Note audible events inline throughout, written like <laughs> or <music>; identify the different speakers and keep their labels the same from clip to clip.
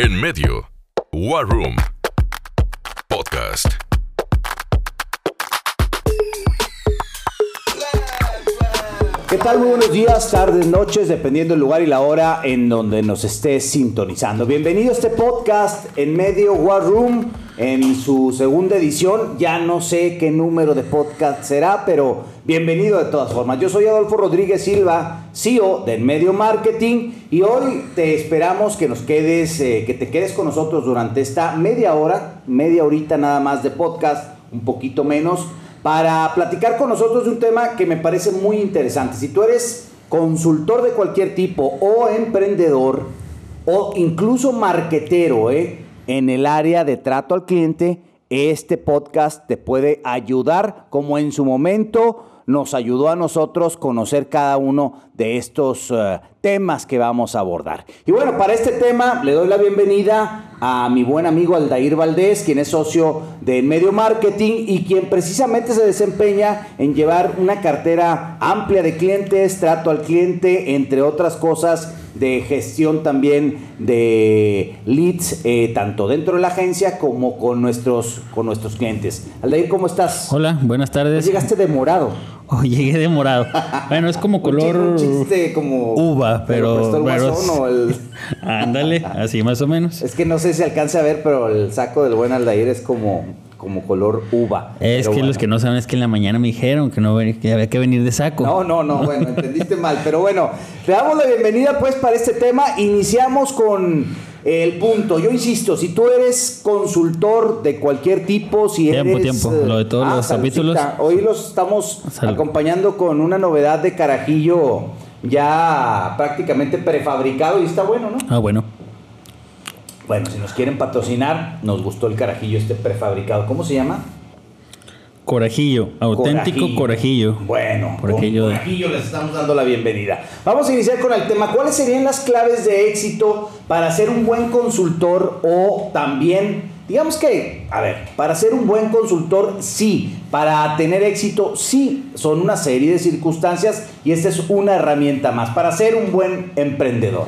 Speaker 1: En medio, War Room Podcast.
Speaker 2: ¿Qué tal? Muy buenos días, tardes, noches, dependiendo del lugar y la hora en donde nos estés sintonizando. Bienvenido a este podcast en medio War Room en su segunda edición. Ya no sé qué número de podcast será, pero bienvenido de todas formas. Yo soy Adolfo Rodríguez Silva, CEO de Medio Marketing y hoy te esperamos que nos quedes, eh, que te quedes con nosotros durante esta media hora, media horita nada más de podcast, un poquito menos para platicar con nosotros de un tema que me parece muy interesante. Si tú eres consultor de cualquier tipo o emprendedor o incluso marquetero ¿eh? En el área de trato al cliente, este podcast te puede ayudar como en su momento nos ayudó a nosotros conocer cada uno de estos uh, temas que vamos a abordar. Y bueno, para este tema le doy la bienvenida a mi buen amigo Aldair Valdés, quien es socio de Medio Marketing y quien precisamente se desempeña en llevar una cartera amplia de clientes, trato al cliente, entre otras cosas de gestión también de leads, eh, tanto dentro de la agencia como con nuestros, con nuestros clientes. Aldair, ¿cómo estás?
Speaker 3: Hola, buenas tardes.
Speaker 2: Pues llegaste de <laughs>
Speaker 3: Oh, llegué de morado. Bueno, es como <laughs> color
Speaker 2: un chiste como
Speaker 3: uva, pero,
Speaker 2: el
Speaker 3: pero
Speaker 2: guasón o el... <laughs>
Speaker 3: ándale, así más o menos.
Speaker 2: Es que no sé si alcanza a ver, pero el saco del buen Aldair es como como color uva.
Speaker 3: Es
Speaker 2: Pero
Speaker 3: que
Speaker 2: bueno.
Speaker 3: los que no saben es que en la mañana me dijeron que no que había que venir de saco.
Speaker 2: No, no, no, bueno, entendiste mal. Pero bueno, le damos la bienvenida pues para este tema. Iniciamos con el punto. Yo insisto, si tú eres consultor de cualquier tipo, si
Speaker 3: Tiempo,
Speaker 2: eres...
Speaker 3: tiempo.
Speaker 2: eh,
Speaker 3: Lo de todos los
Speaker 2: saludcita.
Speaker 3: capítulos.
Speaker 2: Hoy los estamos
Speaker 3: Salud.
Speaker 2: acompañando con una novedad de carajillo ya prácticamente prefabricado y está bueno, ¿no?
Speaker 3: Ah, bueno.
Speaker 2: Bueno, si nos quieren patrocinar, nos gustó el carajillo este prefabricado. ¿Cómo se llama?
Speaker 3: Corajillo, auténtico corajillo.
Speaker 2: Bueno, con corajillo les estamos dando la bienvenida. Vamos a iniciar con el tema. ¿Cuáles serían las claves de éxito para ser un buen consultor o también, digamos que, a ver, para ser un buen consultor, sí, para tener éxito, sí, son una serie de circunstancias y esta es una herramienta más para ser un buen emprendedor.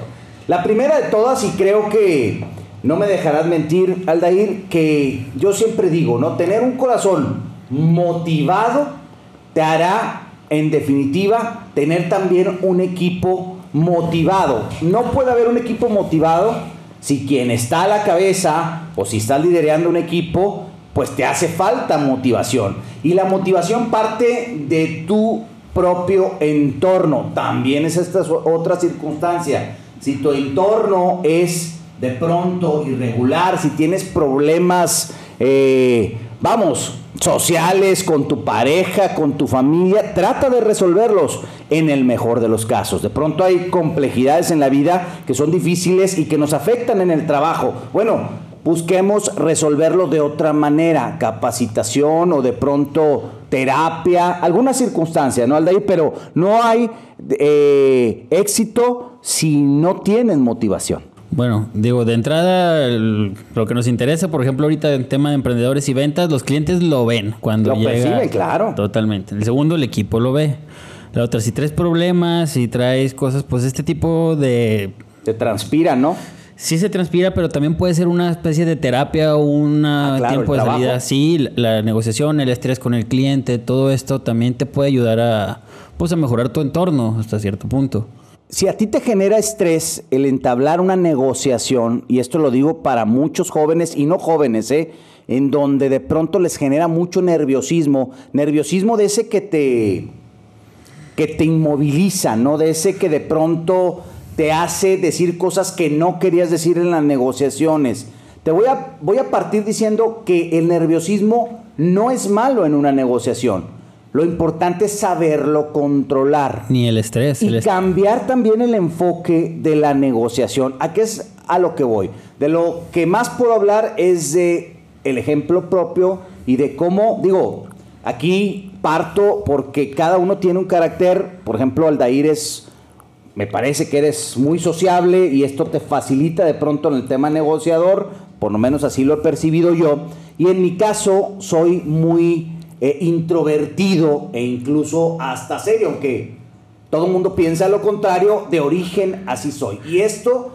Speaker 2: La primera de todas, y creo que no me dejarás mentir, Aldair, que yo siempre digo, ¿no? Tener un corazón motivado te hará, en definitiva, tener también un equipo motivado. No puede haber un equipo motivado si quien está a la cabeza o si estás liderando un equipo, pues te hace falta motivación. Y la motivación parte de tu propio entorno. También es esta otra circunstancia. Si tu entorno es de pronto irregular, si tienes problemas, eh, vamos, sociales con tu pareja, con tu familia, trata de resolverlos en el mejor de los casos. De pronto hay complejidades en la vida que son difíciles y que nos afectan en el trabajo. Bueno, busquemos resolverlo de otra manera, capacitación o de pronto terapia, alguna circunstancia, ¿no, Aldair? Pero no hay eh, éxito si no tienes motivación.
Speaker 3: Bueno, digo, de entrada, el- lo que nos interesa, por ejemplo, ahorita en tema de emprendedores y ventas, los clientes lo ven cuando
Speaker 2: Lo
Speaker 3: llega.
Speaker 2: perciben, claro.
Speaker 3: Totalmente. El segundo, el equipo lo ve. La otra, si traes problemas, si traes cosas, pues este tipo de
Speaker 2: Te transpira, ¿no?
Speaker 3: Sí se transpira, pero también puede ser una especie de terapia o un
Speaker 2: Ah, claro,
Speaker 3: tiempo de salida. Sí, la, la negociación, el estrés con el cliente, todo esto también te puede ayudar a, pues, a mejorar tu entorno hasta cierto punto.
Speaker 2: Si a ti te genera estrés el entablar una negociación, y esto lo digo para muchos jóvenes y no jóvenes, ¿eh? en donde de pronto les genera mucho nerviosismo, nerviosismo de ese que te, que te inmoviliza, ¿no? De ese que de pronto te hace decir cosas que no querías decir en las negociaciones. Te voy a, voy a partir diciendo que el nerviosismo no es malo en una negociación. Lo importante es saberlo controlar.
Speaker 3: Ni el estrés.
Speaker 2: Y
Speaker 3: el
Speaker 2: cambiar también el enfoque de la negociación. ¿A qué es a lo que voy? De lo que más puedo hablar es de el ejemplo propio y de cómo, digo, aquí parto porque cada uno tiene un carácter, por ejemplo, Aldair es, me parece que eres muy sociable y esto te facilita de pronto en el tema negociador, por lo menos así lo he percibido yo, y en mi caso soy muy introvertido e incluso hasta serio, aunque todo el mundo piensa lo contrario, de origen así soy. Y esto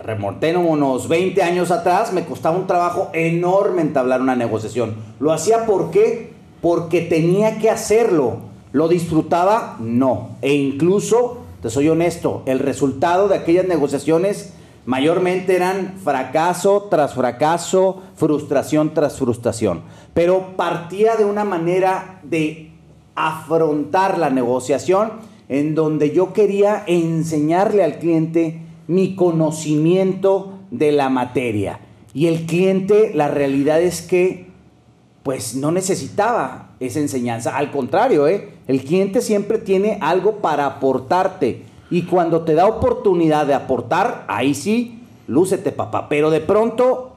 Speaker 2: remontémonos 20 años atrás, me costaba un trabajo enorme entablar una negociación. ¿Lo hacía? Porque tenía que hacerlo. ¿Lo disfrutaba? No. E incluso, te soy honesto, el resultado de aquellas negociaciones mayormente eran fracaso tras fracaso, frustración tras frustración. Pero partía de una manera de afrontar la negociación en donde yo quería enseñarle al cliente mi conocimiento de la materia. Y el cliente, la realidad es que, pues no necesitaba esa enseñanza. Al contrario, ¿eh? el cliente siempre tiene algo para aportarte. Y cuando te da oportunidad de aportar, ahí sí, lúcete, papá. Pero de pronto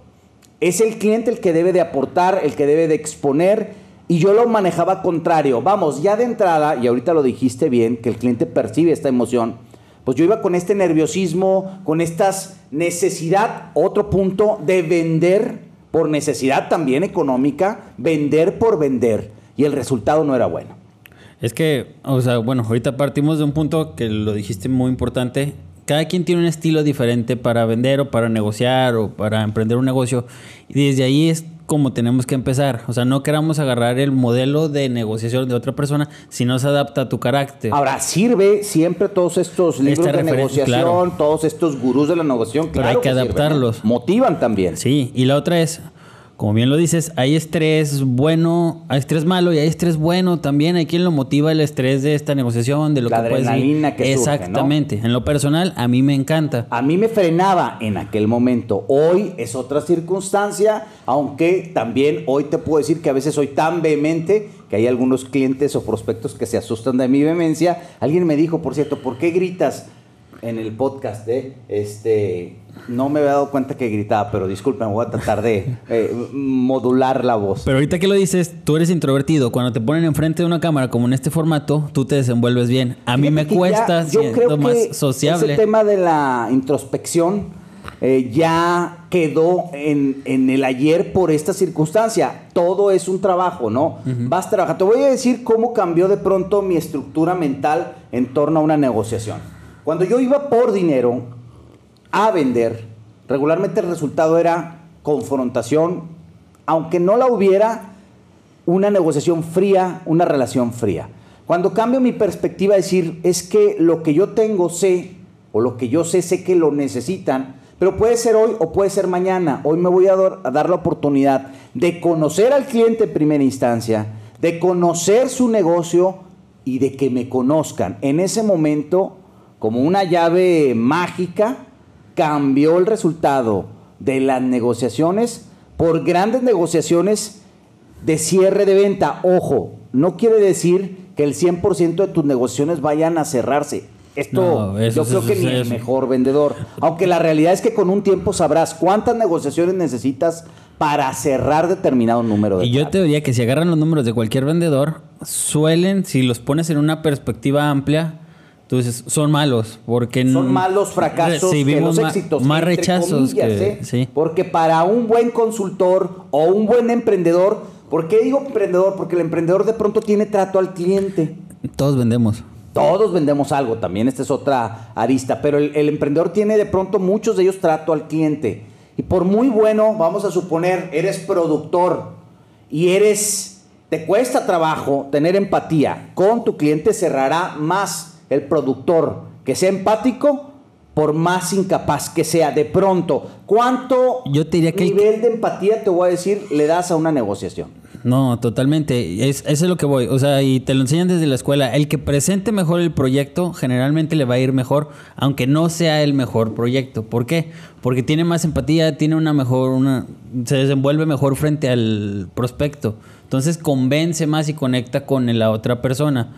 Speaker 2: es el cliente el que debe de aportar, el que debe de exponer. Y yo lo manejaba contrario. Vamos, ya de entrada, y ahorita lo dijiste bien, que el cliente percibe esta emoción pues yo iba con este nerviosismo, con esta necesidad, otro punto, de vender por necesidad también económica, vender por vender. Y el resultado no era bueno.
Speaker 3: Es que, o sea, bueno, ahorita partimos de un punto que lo dijiste muy importante. Cada quien tiene un estilo diferente para vender o para negociar o para emprender un negocio. Y desde ahí es como tenemos que empezar. O sea, no queramos agarrar el modelo de negociación de otra persona si no se adapta a tu carácter.
Speaker 2: Ahora, sirve siempre todos estos libros de negociación, todos estos gurús de la negociación.
Speaker 3: Pero hay que, adaptarlos.
Speaker 2: Motivan también.
Speaker 3: Sí, y la otra es, como bien lo dices, hay estrés bueno, hay estrés malo y hay estrés bueno también. Hay quien lo motiva el estrés de esta negociación, de lo
Speaker 2: que
Speaker 3: adrenalina
Speaker 2: que
Speaker 3: Exactamente. En lo personal, a mí me encanta.
Speaker 2: A mí me frenaba en aquel momento. Hoy es otra circunstancia, aunque también hoy te puedo decir que a veces soy tan vehemente que hay algunos clientes o prospectos que se asustan de mi vehemencia. Alguien me dijo, por cierto, ¿por qué gritas? En el podcast de este no me había dado cuenta que gritaba, pero disculpen, voy a tratar de eh, modular la voz.
Speaker 3: Pero ahorita que lo dices, tú eres introvertido. Cuando te ponen enfrente de una cámara como en este formato, tú te desenvuelves bien. A mí me cuesta
Speaker 2: yo creo más que sociable. Ese tema de la introspección eh, ya quedó en, en, el ayer por esta circunstancia. Todo es un trabajo, ¿no? Vas trabajando. Te voy a decir cómo cambió de pronto mi estructura mental en torno a una negociación. Cuando yo iba por dinero a vender, regularmente el resultado era confrontación, aunque no la hubiera, una negociación fría, una relación fría. Cuando cambio mi perspectiva, decir, es que lo que yo tengo sé, o lo que yo sé, sé que lo necesitan, pero puede ser hoy o puede ser mañana. Hoy me voy a dar, la oportunidad de conocer al cliente en primera instancia, de conocer su negocio y de que me conozcan. En ese momento como una llave mágica, cambió el resultado de las negociaciones por grandes negociaciones de cierre de venta. Ojo, no quiere decir que el 100% de tus negociaciones vayan a cerrarse. Esto yo creo que ni el mejor vendedor. Aunque la realidad es que con un tiempo sabrás cuántas negociaciones necesitas para cerrar determinado número de
Speaker 3: Y yo te diría que si agarran los números de cualquier vendedor, suelen, si los pones en una perspectiva amplia, entonces, son malos, porque...
Speaker 2: Son malos fracasos que los éxitos.
Speaker 3: Más rechazos.
Speaker 2: ¿eh? Porque para un buen consultor o un buen emprendedor, ¿por qué digo emprendedor? Porque el emprendedor de pronto tiene trato al cliente.
Speaker 3: Todos vendemos.
Speaker 2: Todos vendemos algo, también esta es otra arista, pero el, el emprendedor tiene de pronto muchos de ellos trato al cliente. Y por muy bueno, vamos a suponer, eres productor y eres, te cuesta trabajo tener empatía con tu cliente, cerrará más el productor que sea empático, por más incapaz que sea, de pronto, ¿cuánto
Speaker 3: Yo te diría que
Speaker 2: nivel de empatía, te voy a decir, le das a una negociación?
Speaker 3: No, totalmente. Es, eso es lo que voy. O sea, y te lo enseñan desde la escuela. El que presente mejor el proyecto, generalmente le va a ir mejor, aunque no sea el mejor proyecto. ¿Por qué? Porque tiene más empatía, tiene una mejor, una, se desenvuelve mejor frente al prospecto. Entonces convence más y conecta con la otra persona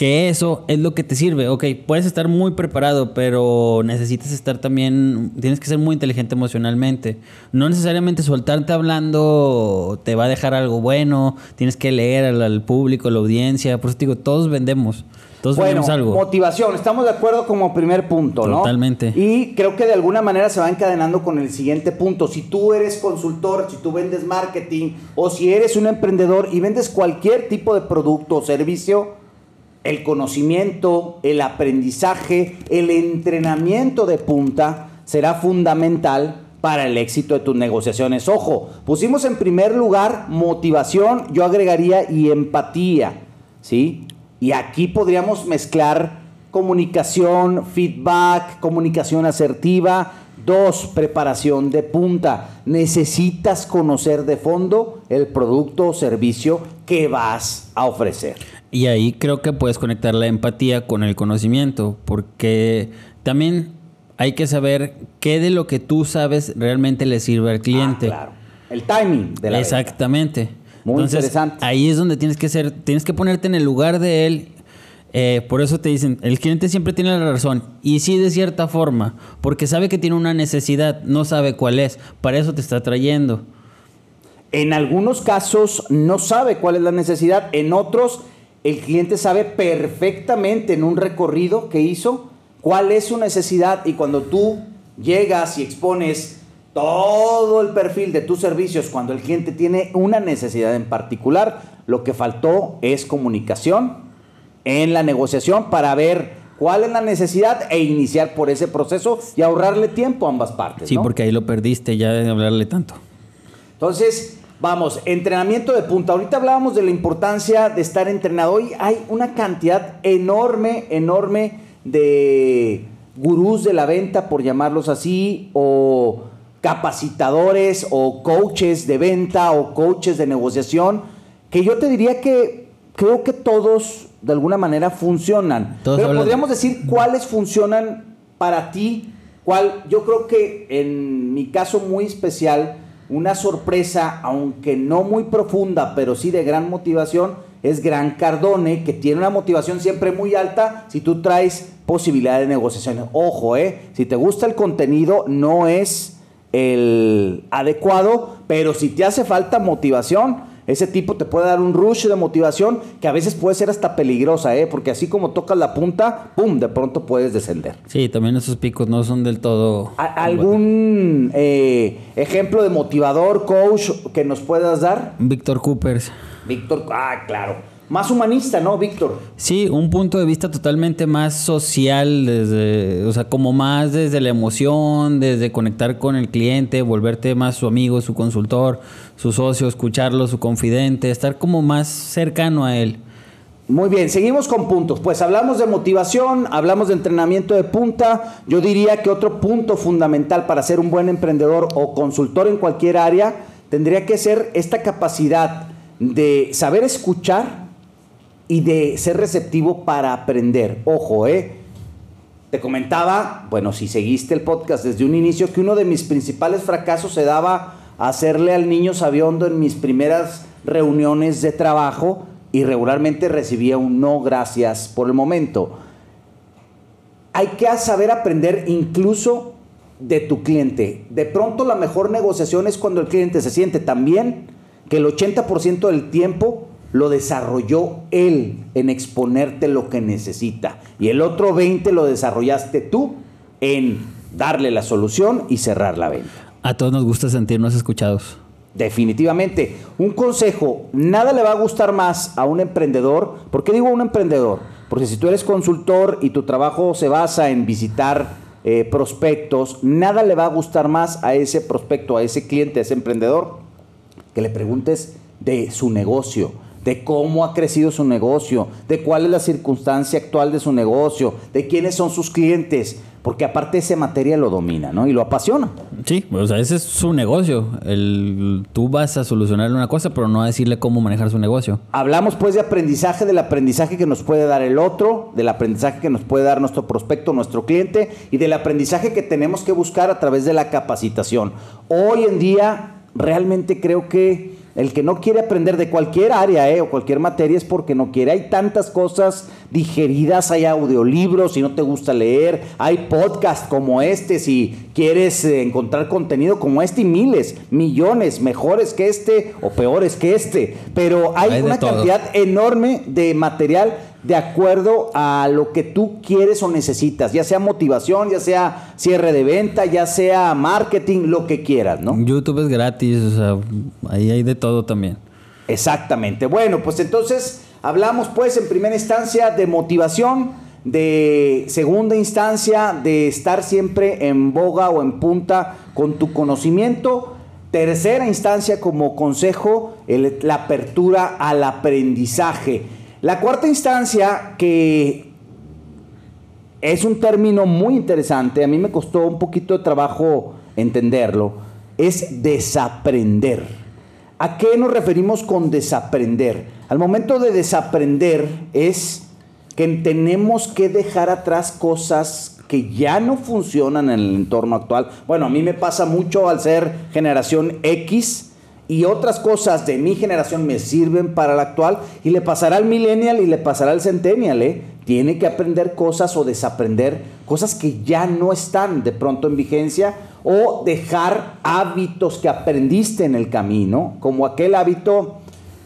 Speaker 3: que eso es lo que te sirve. Ok, puedes estar muy preparado, pero necesitas estar también, tienes que ser muy inteligente emocionalmente. No necesariamente soltarte hablando te va a dejar algo bueno, tienes que leer al, público, la audiencia. Por eso te digo, todos vendemos. Todos vendemos algo.
Speaker 2: Motivación, estamos de acuerdo como primer punto, ¿no?
Speaker 3: Totalmente.
Speaker 2: Y creo que de alguna manera se va encadenando con el siguiente punto. Si tú eres consultor, si tú vendes marketing o si eres un emprendedor y vendes cualquier tipo de producto o servicio, el conocimiento, el aprendizaje, el entrenamiento de punta será fundamental para el éxito de tus negociaciones. Ojo, pusimos en primer lugar motivación, yo agregaría y empatía, ¿sí? Y aquí podríamos mezclar comunicación, feedback, comunicación asertiva. Dos, preparación de punta. Necesitas conocer de fondo el producto o servicio que vas a ofrecer.
Speaker 3: Y ahí creo que puedes conectar la empatía con el conocimiento, porque también hay que saber qué de lo que tú sabes realmente le sirve al cliente.
Speaker 2: Ah, claro. El timing de la
Speaker 3: Exactamente.
Speaker 2: Venta. Muy interesante.
Speaker 3: Ahí es donde tienes que ser, tienes que ponerte en el lugar de él. Eh, por eso te dicen, el cliente siempre tiene la razón. Y sí, de cierta forma, porque sabe que tiene una necesidad, no sabe cuál es. Para eso te está trayendo.
Speaker 2: En algunos casos no sabe cuál es la necesidad. En otros el cliente sabe perfectamente en un recorrido que hizo cuál es su necesidad y cuando tú llegas y expones todo el perfil de tus servicios, cuando el cliente tiene una necesidad en particular, lo que faltó es comunicación en la negociación para ver cuál es la necesidad e iniciar por ese proceso y ahorrarle tiempo a ambas partes.
Speaker 3: Sí, porque ahí lo perdiste ya de hablarle tanto.
Speaker 2: Entonces, Vamos, entrenamiento de punta. Ahorita hablábamos de la importancia de estar entrenado. Hoy hay una cantidad enorme, enorme de gurús de la venta, por llamarlos así, o capacitadores, o coaches de venta, o coaches de negociación, que yo te diría que creo que todos de alguna manera funcionan. Pero podríamos decir cuáles funcionan para ti. Cuál, yo creo que en mi caso muy especial, una sorpresa, aunque no muy profunda, pero sí de gran motivación, es Gran Cardone, que tiene una motivación siempre muy alta si tú traes posibilidad de negociación. Ojo, eh, si te gusta el contenido, no es el adecuado, pero si te hace falta motivación, ese tipo te puede dar un rush de motivación que a veces puede ser hasta peligrosa, ¿eh? porque así como tocas la punta, ¡pum!, de pronto puedes descender.
Speaker 3: Sí, también esos picos no son del todo...
Speaker 2: ¿Algún eh, ejemplo de motivador, coach, que nos puedas dar?
Speaker 3: Víctor Coopers.
Speaker 2: Víctor, ah, claro más humanista, ¿no, Víctor?
Speaker 3: Sí, un punto de vista totalmente más social, desde, o sea, como más desde la emoción, desde conectar con el cliente, volverte más su amigo, su consultor, su socio, escucharlo, su confidente, estar como más cercano a él.
Speaker 2: Muy bien, seguimos con puntos. Pues hablamos de motivación, hablamos de entrenamiento de punta. Yo diría que otro punto fundamental para ser un buen emprendedor o consultor en cualquier área tendría que ser esta capacidad de saber escuchar y de ser receptivo para aprender. Ojo, ¿eh? Te comentaba, bueno, si seguiste el podcast desde un inicio, que uno de mis principales fracasos se daba a hacerle al niño sabiondo en mis primeras reuniones de trabajo y regularmente recibía un no gracias por el momento. Hay que saber aprender incluso de tu cliente. De pronto la mejor negociación es cuando el cliente se siente tan bien que el 80% del tiempo lo desarrolló él en exponerte lo que necesita. Y el otro 20 lo desarrollaste tú en darle la solución y cerrar la venta.
Speaker 3: A todos nos gusta sentirnos escuchados.
Speaker 2: Definitivamente. Un consejo, nada le va a gustar más a un emprendedor. ¿Por qué digo un emprendedor? Porque si tú eres consultor y tu trabajo se basa en visitar eh, prospectos, nada le va a gustar más a ese prospecto, a ese cliente, a ese emprendedor, que le preguntes de su negocio de cómo ha crecido su negocio, de cuál es la circunstancia actual de su negocio, de quiénes son sus clientes, porque aparte esa materia lo domina, ¿no? Y lo apasiona.
Speaker 3: Sí, o sea, ese es su negocio. El, tú vas a solucionarle una cosa, pero no a decirle cómo manejar su negocio.
Speaker 2: Hablamos pues de aprendizaje, del aprendizaje que nos puede dar el otro, del aprendizaje que nos puede dar nuestro prospecto, nuestro cliente, y del aprendizaje que tenemos que buscar a través de la capacitación. Hoy en día, realmente creo que el que no quiere aprender de cualquier área eh, o cualquier materia es porque no quiere. Hay tantas cosas digeridas, hay audiolibros si no te gusta leer, hay podcasts como este si quieres eh, encontrar contenido como este y miles, millones, mejores que este o peores que este. Pero hay, una cantidad enorme de material de acuerdo a lo que tú quieres o necesitas, ya sea motivación, ya sea cierre de venta, ya sea marketing, lo que quieras, ¿no?
Speaker 3: YouTube es gratis, o sea, ahí hay de todo también.
Speaker 2: Exactamente. Bueno, pues entonces hablamos pues en primera instancia de motivación, de segunda instancia, de estar siempre en boga o en punta con tu conocimiento. Tercera instancia como consejo, el- la apertura al aprendizaje. La cuarta instancia, que es un término muy interesante, a mí me costó un poquito de trabajo entenderlo, es desaprender. ¿A qué nos referimos con desaprender? Al momento de desaprender es que tenemos que dejar atrás cosas que ya no funcionan en el entorno actual. Bueno, a mí me pasa mucho al ser generación X y otras cosas de mi generación me sirven para la actual y le pasará al millennial y le pasará al centennial, ¿eh? Tiene que aprender cosas o desaprender cosas que ya no están de pronto en vigencia o dejar hábitos que aprendiste en el camino, como aquel hábito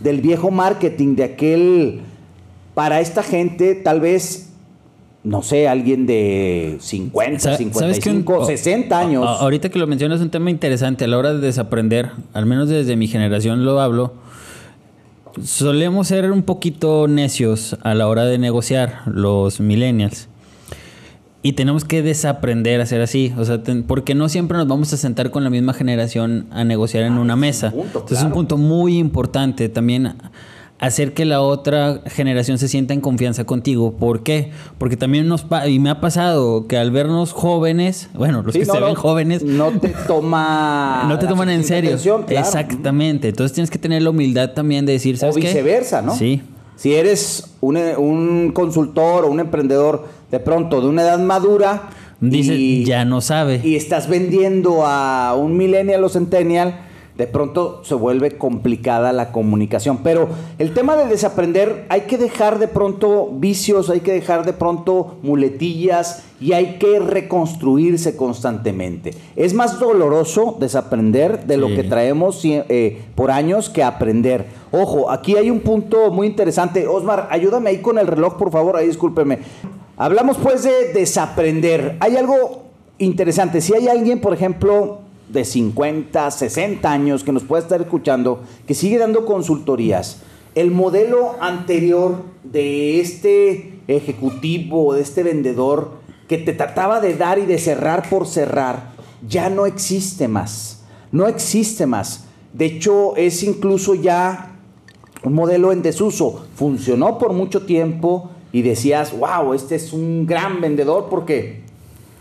Speaker 2: del viejo marketing, de aquel, para esta gente tal vez, no sé, alguien de 50,
Speaker 3: Sa- ¿sabes qué?
Speaker 2: 55,
Speaker 3: O-
Speaker 2: 60 años.
Speaker 3: ahorita que lo mencionas es un tema interesante a la hora de desaprender, al menos desde mi generación lo hablo. Solemos ser un poquito necios a la hora de negociar los millennials. Y tenemos que desaprender a ser así, o sea, ten- porque no siempre nos vamos a sentar con la misma generación a negociar en una mesa.
Speaker 2: punto,
Speaker 3: Entonces es un punto muy importante también hacer que la otra generación se sienta en confianza contigo. ¿Por qué? Porque también nos pa- y me ha pasado que al vernos jóvenes, bueno, los
Speaker 2: Sí,
Speaker 3: que
Speaker 2: no,
Speaker 3: se
Speaker 2: no,
Speaker 3: ven jóvenes,
Speaker 2: No te toma. <laughs>
Speaker 3: no te toman en serio.
Speaker 2: claro.
Speaker 3: Exactamente. Entonces tienes que tener la humildad también de decir,
Speaker 2: O
Speaker 3: ¿sabes qué?
Speaker 2: viceversa, ¿no?
Speaker 3: Sí.
Speaker 2: Si eres un, un consultor o un emprendedor de pronto de una edad madura.
Speaker 3: Dice,
Speaker 2: y-
Speaker 3: ya no sabe.
Speaker 2: y estás vendiendo a un millennial o centennial, de pronto se vuelve complicada la comunicación. Pero el tema de desaprender, hay que dejar de pronto vicios, hay que dejar de pronto muletillas y hay que reconstruirse constantemente. Es más doloroso desaprender de lo que traemos eh, por años que aprender. Ojo, aquí hay un punto muy interesante. Osmar, ayúdame ahí con el reloj, por favor, ahí discúlpeme. Hablamos pues de desaprender. Hay algo interesante. Si hay alguien, por ejemplo, de 50, 60 años que nos puede estar escuchando, que sigue dando consultorías, el modelo anterior de este ejecutivo, de este vendedor, que te trataba de dar y de cerrar por cerrar, ya no existe más. No existe más. De hecho, es incluso ya un modelo en desuso. Funcionó por mucho tiempo y decías, wow, este es un gran vendedor porque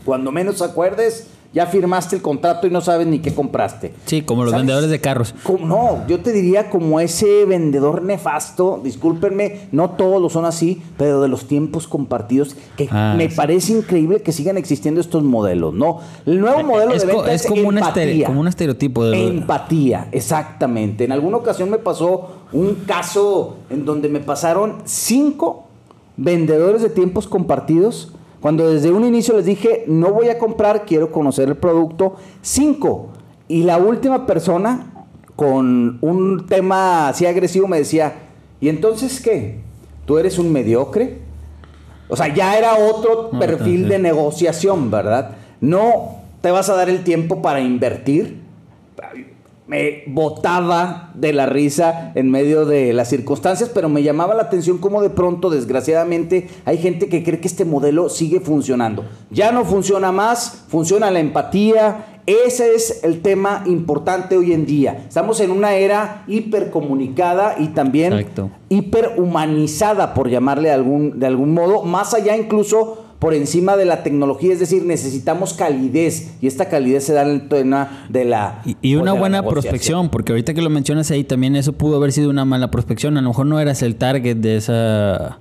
Speaker 2: cuando menos acuerdes, ya firmaste el contrato y no sabes ni qué compraste.
Speaker 3: Sí, como los
Speaker 2: ¿Sabes?
Speaker 3: vendedores de carros.
Speaker 2: Como- no, yo te diría como ese vendedor nefasto, discúlpenme, no todos lo son así, pero de los tiempos compartidos, que
Speaker 3: Ah,
Speaker 2: me
Speaker 3: sí.
Speaker 2: parece increíble que sigan existiendo estos modelos, ¿no? El nuevo modelo
Speaker 3: es,
Speaker 2: de venta
Speaker 3: es
Speaker 2: es,
Speaker 3: como, un como un estereotipo de
Speaker 2: Empatía, exactamente. En alguna ocasión me pasó un caso en donde me pasaron cinco vendedores de tiempos compartidos. Cuando desde un inicio les dije, no voy a comprar, quiero conocer el producto. Cinco. Y la última persona, con un tema así agresivo, me decía, ¿y entonces qué? ¿Tú eres un mediocre? O sea, ya era otro
Speaker 3: Ah,
Speaker 2: perfil de negociación, ¿verdad? No te vas a dar el tiempo para invertir. Me botaba de la risa en medio de las circunstancias, pero me llamaba la atención cómo de pronto, desgraciadamente, hay gente que cree que este modelo sigue funcionando. Ya no funciona más, funciona la empatía. Ese es el tema importante hoy en día. Estamos en una era hipercomunicada y también
Speaker 3: Exacto.
Speaker 2: hiperhumanizada, por llamarle de algún, de algún modo, más allá incluso por encima de la tecnología, es decir, necesitamos calidez y esta calidez se da en el tema de la...
Speaker 3: Y, y
Speaker 2: pues,
Speaker 3: una buena prospección, porque ahorita que lo mencionas ahí también eso pudo haber sido una mala prospección. A lo mejor no eras el target de esa...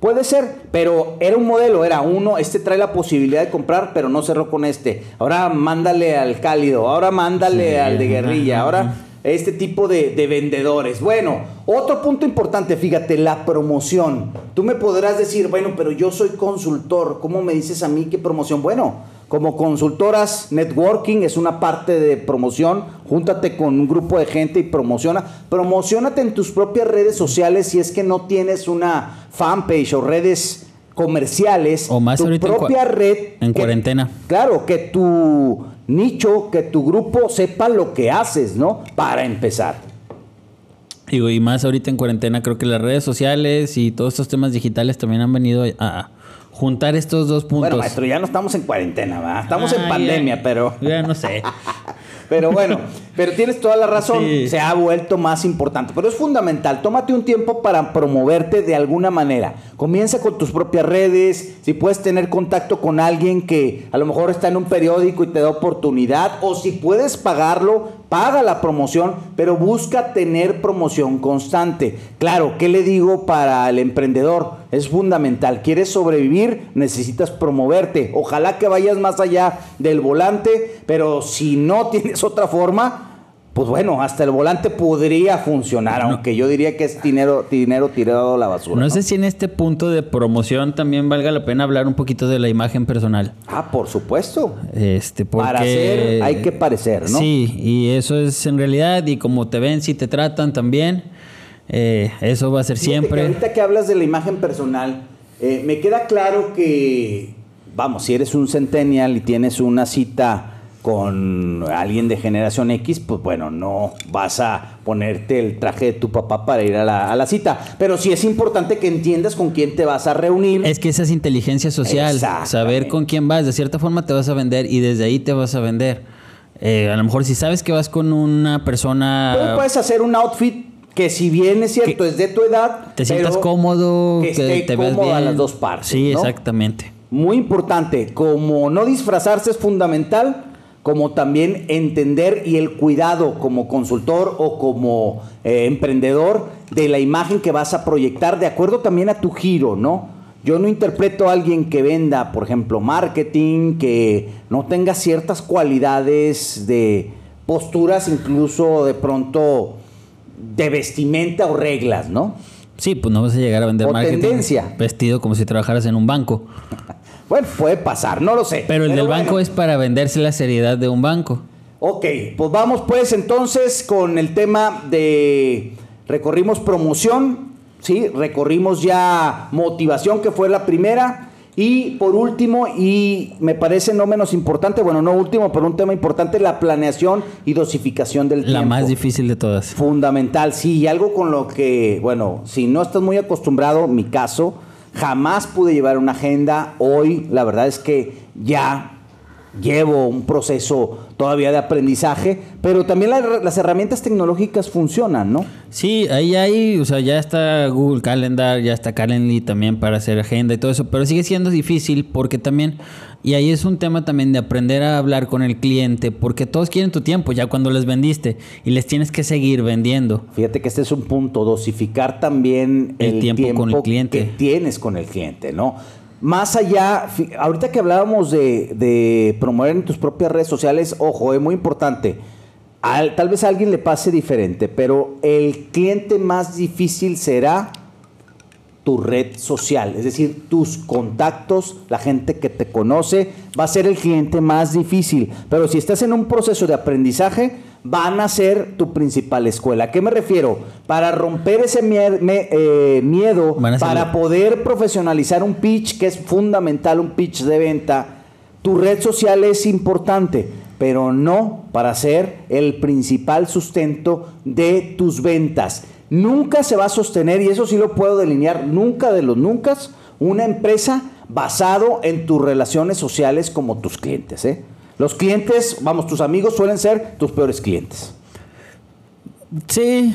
Speaker 2: Puede ser, pero era un modelo, era uno, este trae la posibilidad de comprar, pero no cerró con este. Ahora mándale al cálido, ahora mándale
Speaker 3: Sí,
Speaker 2: al de guerrilla,
Speaker 3: ajá.
Speaker 2: ahora este tipo de, de vendedores. Bueno, otro punto importante, fíjate, la promoción. Tú me podrás decir, bueno, pero yo soy consultor, ¿cómo me dices a mí qué promoción? Bueno, como consultoras, networking es una parte de promoción. Júntate con un grupo de gente y promociona. Promocionate en tus propias redes sociales si es que no tienes una fanpage o redes comerciales.
Speaker 3: O más
Speaker 2: tu
Speaker 3: en
Speaker 2: propia red.
Speaker 3: en
Speaker 2: que-
Speaker 3: cuarentena.
Speaker 2: Claro, que tu nicho, que tu grupo sepa lo que haces, ¿no? Para empezar.
Speaker 3: Digo, y más ahorita en cuarentena, creo que las redes sociales y todos estos temas digitales también han venido a juntar estos dos puntos.
Speaker 2: Bueno, maestro, ya no estamos en cuarentena, ¿verdad? Estamos en
Speaker 3: Ah,
Speaker 2: pandemia,
Speaker 3: ya-
Speaker 2: pero...
Speaker 3: Ya no sé. <laughs>
Speaker 2: Pero bueno, pero tienes toda la razón,
Speaker 3: Sí.
Speaker 2: se ha vuelto más importante, pero es fundamental, tómate un tiempo para promoverte de alguna manera. Comienza con tus propias redes, si puedes tener contacto con alguien que a lo mejor está en un periódico y te da oportunidad, o si puedes pagarlo, paga la promoción, pero busca tener promoción constante. Claro, ¿qué le digo para el emprendedor? Es fundamental, quieres sobrevivir, necesitas promoverte. Ojalá que vayas más allá del volante, pero si no tienes otra forma, pues bueno, hasta el volante podría funcionar, aunque yo diría que es dinero, dinero tirado a la basura.
Speaker 3: No
Speaker 2: ¿no?
Speaker 3: sé si en este punto de promoción también valga la pena hablar un poquito de la imagen personal.
Speaker 2: Ah, por supuesto.
Speaker 3: Este, porque...
Speaker 2: Para hacer hay que parecer, ¿no?
Speaker 3: Sí, y eso es en realidad, y como te ven, si te tratan también, eh, eso va a ser
Speaker 2: Fíjate que
Speaker 3: siempre.
Speaker 2: ahorita que hablas de la imagen personal, eh, me queda claro que, vamos, si eres un centennial y tienes una cita con alguien de generación X, pues bueno, no vas a ponerte el traje de tu papá para ir a la, a la cita. Pero sí es importante que entiendas con quién te vas a reunir.
Speaker 3: Es que esa es inteligencia social, saber con quién vas, de cierta forma te vas a vender y desde ahí te vas a vender. Eh, a lo mejor si sabes que vas con una persona...
Speaker 2: Pero puedes hacer un outfit que si bien es cierto, es de tu edad,
Speaker 3: te sientas cómodo,
Speaker 2: que,
Speaker 3: te veas bien.
Speaker 2: a las dos partes.
Speaker 3: Sí,
Speaker 2: ¿no?
Speaker 3: exactamente.
Speaker 2: Muy importante, como no disfrazarse es fundamental, como también entender y el cuidado como consultor o como eh, emprendedor de la imagen que vas a proyectar de acuerdo también a tu giro, ¿no? Yo no interpreto a alguien que venda, por ejemplo, marketing, que no tenga ciertas cualidades de posturas, incluso de pronto de vestimenta o reglas, ¿no?
Speaker 3: Sí, pues no vas a llegar a vender
Speaker 2: O
Speaker 3: marketing
Speaker 2: tendencia.
Speaker 3: vestido como si trabajaras en un banco.
Speaker 2: Bueno, puede pasar, no lo sé.
Speaker 3: Pero el del
Speaker 2: bueno.
Speaker 3: banco es para venderse la seriedad de un banco.
Speaker 2: Ok, pues vamos pues entonces con el tema de recorrimos promoción, sí, recorrimos ya motivación que fue la primera y por último y me parece no menos importante, bueno, no último, pero un tema importante la planeación y dosificación del
Speaker 3: La
Speaker 2: tiempo.
Speaker 3: más difícil de todas.
Speaker 2: Fundamental, sí, y algo con lo que, bueno, si no estás muy acostumbrado, mi caso, jamás pude llevar una agenda. Hoy, la verdad es que ya llevo un proceso todavía de aprendizaje, pero también la- las herramientas tecnológicas funcionan, ¿no?
Speaker 3: Sí, ahí hay, o sea, ya está Google Calendar, ya está Calendly también para hacer agenda y todo eso, pero sigue siendo difícil porque también, y ahí es un tema también de aprender a hablar con el cliente, porque todos quieren tu tiempo ya cuando les vendiste y les tienes que seguir vendiendo.
Speaker 2: Fíjate que este es un punto, dosificar también
Speaker 3: El
Speaker 2: el,
Speaker 3: tiempo
Speaker 2: tiempo,
Speaker 3: con el cliente.
Speaker 2: que tienes con el cliente, ¿no? Más allá, ahorita que hablábamos de, promover en tus propias redes sociales, ojo, es muy importante. Al- tal vez a alguien le pase diferente, pero el cliente más difícil será tu red social, es decir, tus contactos, la gente que te conoce, va a ser el cliente más difícil. Pero si estás en un proceso de aprendizaje, van a ser tu principal escuela. ¿A qué me refiero? Para romper ese mier- me- eh, miedo, para poder profesionalizar un pitch, que es fundamental, un pitch de venta, tu red social es importante, pero no para ser el principal sustento de tus ventas. Nunca se va a sostener, y eso sí lo puedo delinear, nunca de los nunca, una empresa basado en tus relaciones sociales como tus clientes. ¿eh? Los clientes, vamos, tus amigos suelen ser tus peores clientes.
Speaker 3: Sí,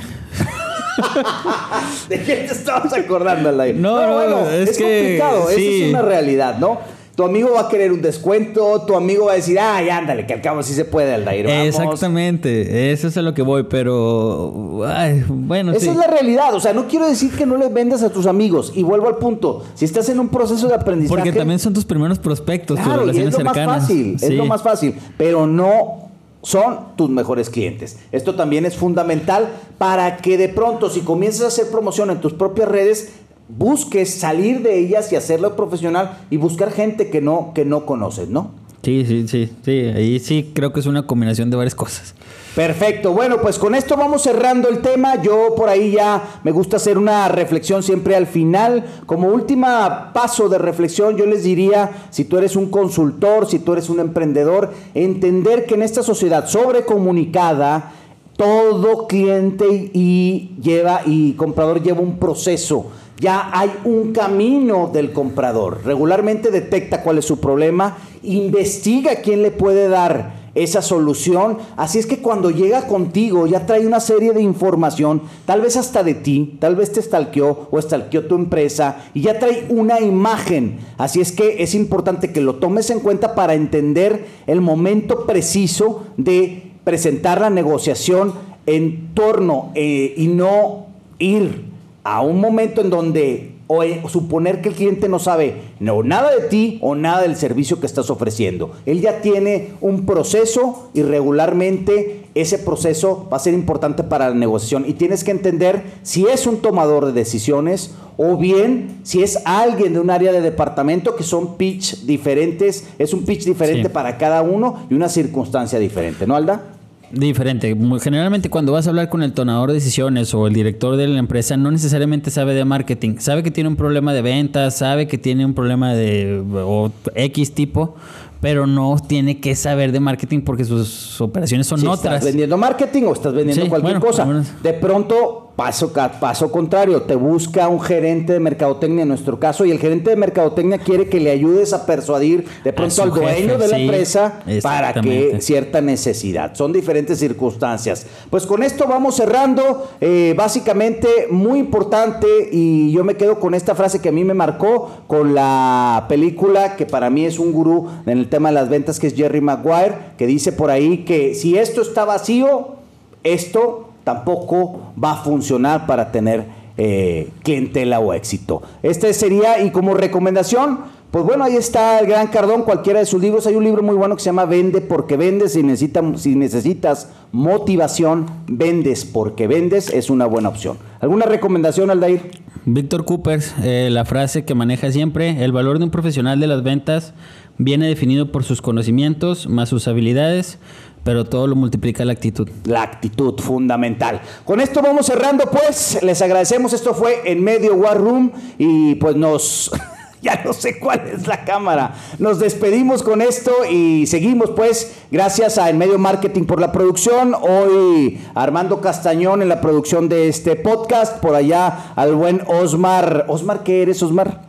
Speaker 3: <laughs>
Speaker 2: ¿De qué te estabas acordando, Alain?
Speaker 3: No, no,
Speaker 2: bueno,
Speaker 3: es
Speaker 2: es,
Speaker 3: que
Speaker 2: complicado,
Speaker 3: sí.
Speaker 2: eso es una realidad, ¿no? Tu amigo va a querer un descuento, tu amigo va a decir, ay, ándale, que al cabo sí se puede, Aldair, vamos.
Speaker 3: exactamente, eso es a lo que voy, pero ay, bueno,
Speaker 2: Esa
Speaker 3: sí.
Speaker 2: es la realidad, o sea, no quiero decir que no les vendas a tus amigos. Y vuelvo al punto, si estás en un proceso de aprendizaje...
Speaker 3: Porque también son tus primeros prospectos, tus
Speaker 2: Claro,
Speaker 3: relaciones
Speaker 2: es lo
Speaker 3: cercanas.
Speaker 2: más fácil, es lo más fácil, pero no son tus mejores clientes. Esto también es fundamental para que de pronto, si comienzas a hacer promoción en tus propias redes, busques salir de ellas y hacerlo profesional y buscar gente que no, que no conoces, ¿no?
Speaker 3: Sí, sí, sí, sí, ahí sí creo que es una combinación de varias cosas.
Speaker 2: Perfecto. Bueno, pues con esto vamos cerrando el tema. Yo por ahí ya me gusta hacer una reflexión siempre al final. Como última paso de reflexión, yo les diría, si tú eres un consultor, si tú eres un emprendedor, entender que en esta sociedad sobrecomunicada, Todo cliente y lleva y comprador lleva un proceso. Ya hay un camino del comprador. Regularmente detecta cuál es su problema, investiga quién le puede dar esa solución. Así es que cuando llega contigo ya trae una serie de información, tal vez hasta de ti, tal vez te stalkeó o stalkeó tu empresa y ya trae una imagen. Así es que es importante que lo tomes en cuenta para entender el momento preciso de presentar la negociación en torno eh, y no ir a un momento en donde o eh, suponer que el cliente no sabe no, nada de ti o nada del servicio que estás ofreciendo. Él ya tiene un proceso y regularmente ese proceso va a ser importante para la negociación y tienes que entender si es un tomador de decisiones o bien si es alguien de un área de departamento que son pitch diferentes, es un pitch diferente
Speaker 3: Sí.
Speaker 2: para cada uno y una circunstancia diferente, ¿no, Alda?
Speaker 3: Diferente. Generalmente cuando vas a hablar con el tonador de decisiones o el director de la empresa, no necesariamente sabe de marketing. Sabe que tiene un problema de ventas, sabe que tiene un problema de o X tipo, pero no tiene que saber de marketing porque sus operaciones son otras.
Speaker 2: estás vendiendo marketing o estás vendiendo
Speaker 3: Sí,
Speaker 2: cualquier
Speaker 3: bueno,
Speaker 2: cosa. De pronto, paso, paso contrario, te busca un gerente de mercadotecnia en nuestro caso y el gerente de mercadotecnia quiere que le ayudes a persuadir de pronto al dueño
Speaker 3: jefe,
Speaker 2: de la
Speaker 3: sí,
Speaker 2: empresa para que cierta necesidad. Son diferentes circunstancias. Pues con esto vamos cerrando. Eh, básicamente, muy importante, y yo me quedo con esta frase que a mí me marcó, con la película que para mí es un gurú en el tema de las ventas, que es Jerry Maguire, que dice por ahí que si esto está vacío, esto tampoco va a funcionar para tener eh, clientela o éxito. Este sería, y como recomendación, pues bueno, ahí está el gran Cardón, cualquiera de sus libros. Hay un libro muy bueno que se llama Vende porque vendes. Si, necesita- si necesitas motivación, vendes porque vendes es una buena opción. ¿Alguna recomendación, Aldair?
Speaker 3: Víctor Coopers, eh, la frase que maneja siempre, el valor de un profesional de las ventas viene definido por sus conocimientos más sus habilidades, pero todo lo multiplica la actitud.
Speaker 2: La actitud fundamental. Con esto vamos cerrando, pues. Les agradecemos. Esto fue en medio War Room y pues nos. <laughs> Ya no sé cuál es la cámara. Nos despedimos con esto y seguimos, pues, gracias a En Medio Marketing por la producción. Hoy Armando Castañón en la producción de este podcast. Por allá al buen Osmar. ¿Osmar qué eres, Osmar?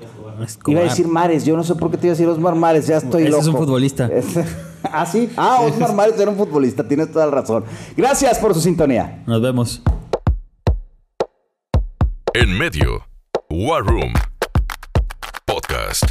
Speaker 2: Iba a decir Mares. Yo no sé por qué te iba a decir Osmar Mares. Ya estoy
Speaker 3: Ese
Speaker 2: loco.
Speaker 3: es un futbolista. <laughs>
Speaker 2: ¿Ah, sí? Ah, Osmar Mares era un futbolista. Tienes toda la razón. Gracias por su sintonía.
Speaker 3: Nos vemos.
Speaker 1: En medio. War Room. Podcast.